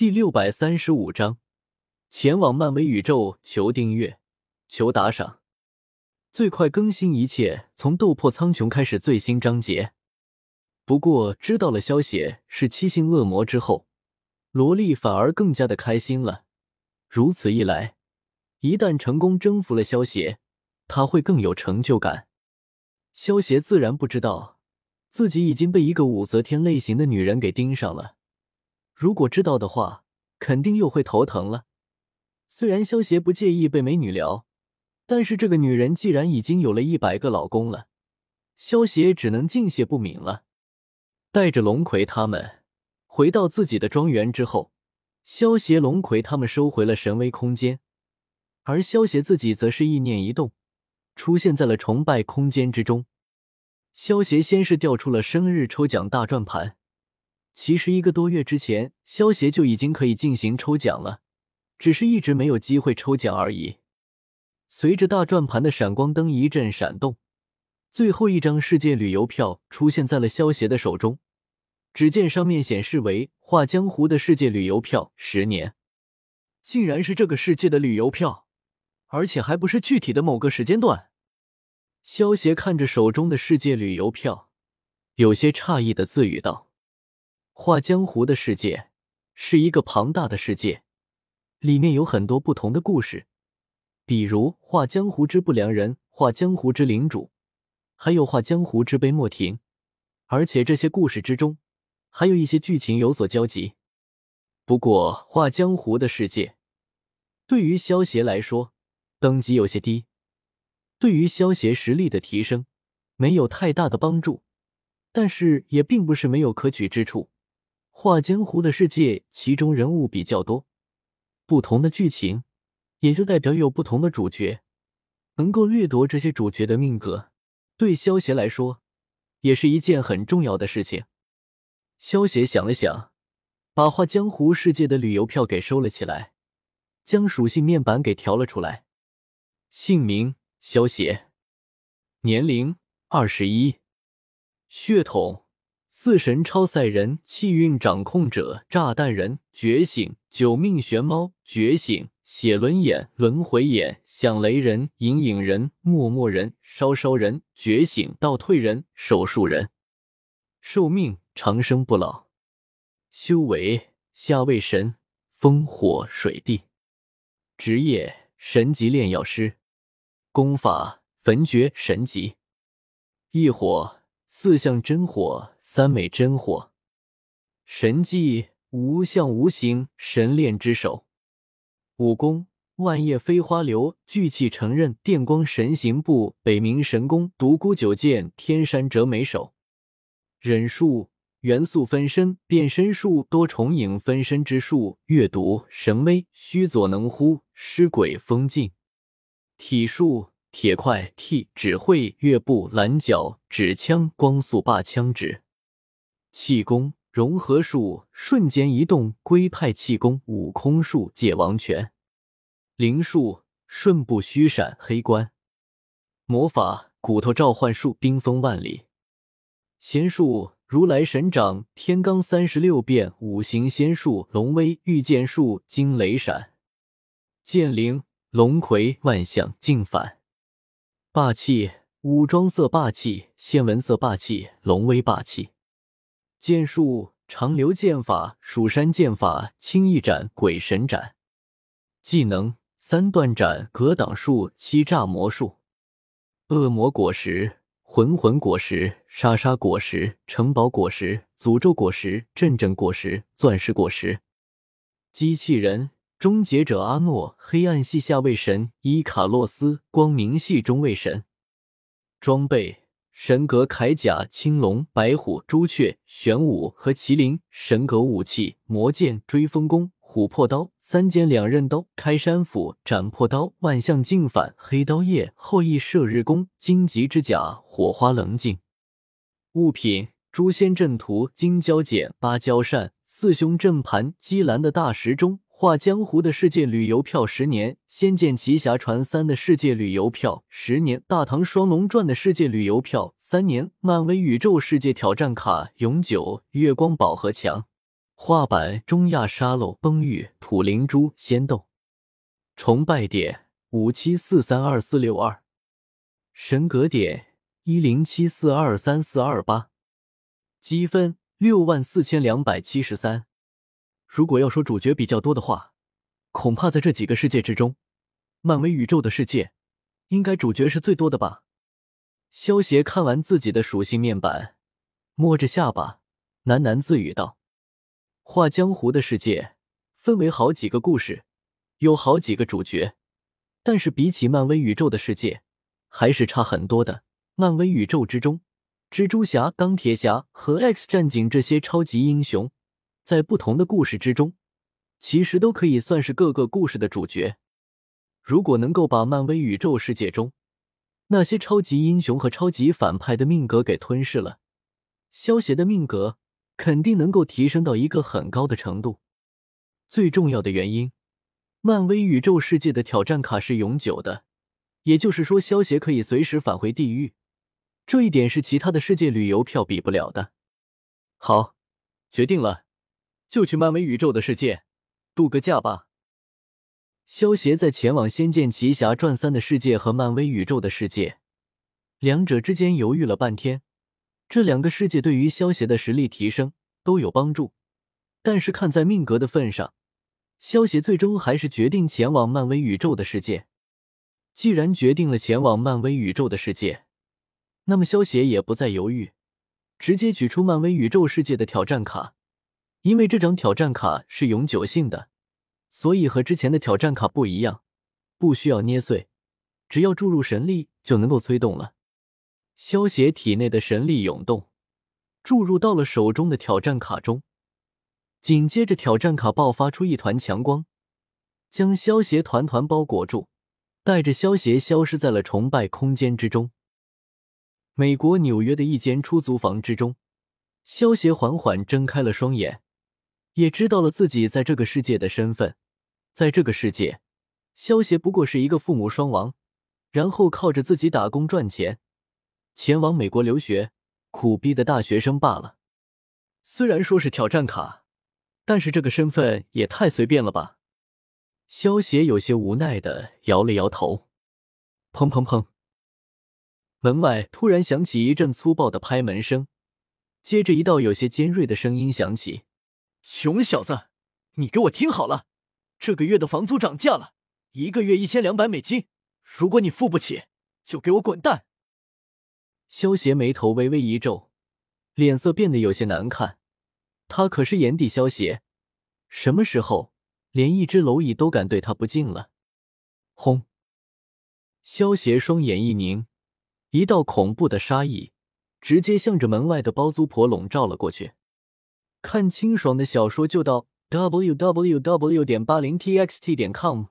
第六百三十五章，前往漫威宇宙求订阅，求打赏，最快更新一切从斗破苍穹开始最新章节。不过知道了萧协是七星恶魔之后，萝莉反而更加的开心了。如此一来，一旦成功征服了萧协，他会更有成就感。萧协自然不知道自己已经被一个武则天类型的女人给盯上了。如果知道的话，肯定又会头疼了。虽然萧协不介意被美女撩，但是这个女人既然已经有了一百个老公了，萧协只能敬谢不敏了。带着龙葵他们回到自己的庄园之后，萧协、龙葵他们收回了神威空间，而萧协自己则是意念一动，出现在了崇拜空间之中。萧协先是调出了生日抽奖大转盘。其实一个多月之前，萧协就已经可以进行抽奖了，只是一直没有机会抽奖而已。随着大转盘的闪光灯一阵闪动，最后一张世界旅游票出现在了萧协的手中。只见上面显示为“画江湖”的世界旅游票，十年，竟然是这个世界的旅游票，而且还不是具体的某个时间段。萧协看着手中的世界旅游票，有些诧异的自语道。画江湖的世界是一个庞大的世界，里面有很多不同的故事，比如画江湖之不良人、画江湖之领主，还有画江湖之杯莫停。而且这些故事之中，还有一些剧情有所交集。不过画江湖的世界对于萧协来说，等级有些低，对于萧协实力的提升没有太大的帮助，但是也并不是没有可取之处。画江湖的世界，其中人物比较多，不同的剧情，也就代表有不同的主角，能够掠夺这些主角的命格，对萧协来说，也是一件很重要的事情。萧协想了想，把画江湖世界的旅游票给收了起来，将属性面板给调了出来。姓名：萧协，年龄：二十一，血统。四神超赛人、气运掌控者、炸弹人、觉醒、九命玄猫、觉醒、血轮眼、轮回眼、响雷人、隐隐人、默默人、烧烧人、觉醒、倒退人、手术人。寿命长生不老。修为下位神，风火水地。职业神级炼药师。功法焚诀神级。异火。四象真火，三昧真火，神技无相无形神炼之手，武功万叶飞花流，聚气成刃，电光神行步，北冥神功，独孤九剑，天山折梅手，忍术元素分身，变身术多重影分身之术，阅读神威虚佐能乎，尸鬼封禁，体术。铁块替指挥乐步蓝角指枪光速霸枪指。气功融合术瞬间移动龟派气功悟空术界王拳灵术瞬步虚闪黑关。魔法骨头召唤术冰封万里。仙术如来神掌天罡三十六变五行仙术龙威御剑术惊雷闪。剑灵龙葵万象镜反。霸气武装色霸气仙文色霸气龙威霸气。剑术长流剑法蜀山剑法轻易斩鬼神斩。技能三段斩格挡术欺诈魔术。恶魔果实魂魂果实沙沙果实城堡果实诅咒果实阵阵果实钻石果实。机器人。终结者阿诺，黑暗系下位神伊卡洛斯，光明系中位神。装备：神格铠甲、青龙、白虎、朱雀、玄武和麒麟。神格武器：魔剑、追风弓、琥珀刀、三尖两刃刀、开山斧、斩破刀、万象镜反、黑刀叶、后羿射日弓、荆棘之甲、火花棱镜。物品：诛仙阵图、金蛟剪、芭蕉扇、四凶阵盘、姬蓝的大时钟。画江湖的世界旅游票十年，《仙剑奇侠传三》的世界旅游票十年，《大唐双龙传》的世界旅游票三年，漫威宇宙世界挑战卡永久，月光宝盒墙，画板：中亚沙漏、崩玉、土灵珠、仙豆。崇拜点：五七四三二四六二。神格点：一零七四二三四二八。积分：六万四千两百七十三。如果要说主角比较多的话，恐怕在这几个世界之中，漫威宇宙的世界应该主角是最多的吧。萧协看完自己的属性面板，摸着下巴喃喃自语道：“画江湖的世界分为好几个故事，有好几个主角，但是比起漫威宇宙的世界，还是差很多的。漫威宇宙之中，蜘蛛侠、钢铁侠和 X 战警这些超级英雄。”在不同的故事之中，其实都可以算是各个故事的主角。如果能够把漫威宇宙世界中那些超级英雄和超级反派的命格给吞噬了，萧协的命格肯定能够提升到一个很高的程度。最重要的原因，漫威宇宙世界的挑战卡是永久的，也就是说，萧协可以随时返回地狱。这一点是其他的世界旅游票比不了的。好，决定了。就去漫威宇宙的世界度个假吧。萧协在前往《仙剑奇侠传三》的世界和漫威宇宙的世界两者之间犹豫了半天。这两个世界对于萧协的实力提升都有帮助，但是看在命格的份上，萧协最终还是决定前往漫威宇宙的世界。既然决定了前往漫威宇宙的世界，那么萧协也不再犹豫，直接举出漫威宇宙世界的挑战卡。因为这张挑战卡是永久性的，所以和之前的挑战卡不一样，不需要捏碎，只要注入神力就能够催动了。萧协体内的神力涌动，注入到了手中的挑战卡中，紧接着挑战卡爆发出一团强光，将萧协团团包裹住，带着萧协消失在了崇拜空间之中。美国纽约的一间出租房之中，萧协缓缓睁开了双眼。也知道了自己在这个世界的身份，在这个世界，萧协不过是一个父母双亡，然后靠着自己打工赚钱，前往美国留学，苦逼的大学生罢了。虽然说是挑战卡，但是这个身份也太随便了吧？萧协有些无奈的摇了摇头。砰砰砰！门外突然响起一阵粗暴的拍门声，接着一道有些尖锐的声音响起。熊小子，你给我听好了，这个月的房租涨价了，一个月一千两百美金。如果你付不起，就给我滚蛋！萧协眉头微微一皱，脸色变得有些难看。他可是炎帝萧协，什么时候连一只蝼蚁都敢对他不敬了？轰！萧协双眼一凝，一道恐怖的杀意直接向着门外的包租婆笼罩了过去。看清爽的小说就到 w w w. 点八零 t x t 点 com。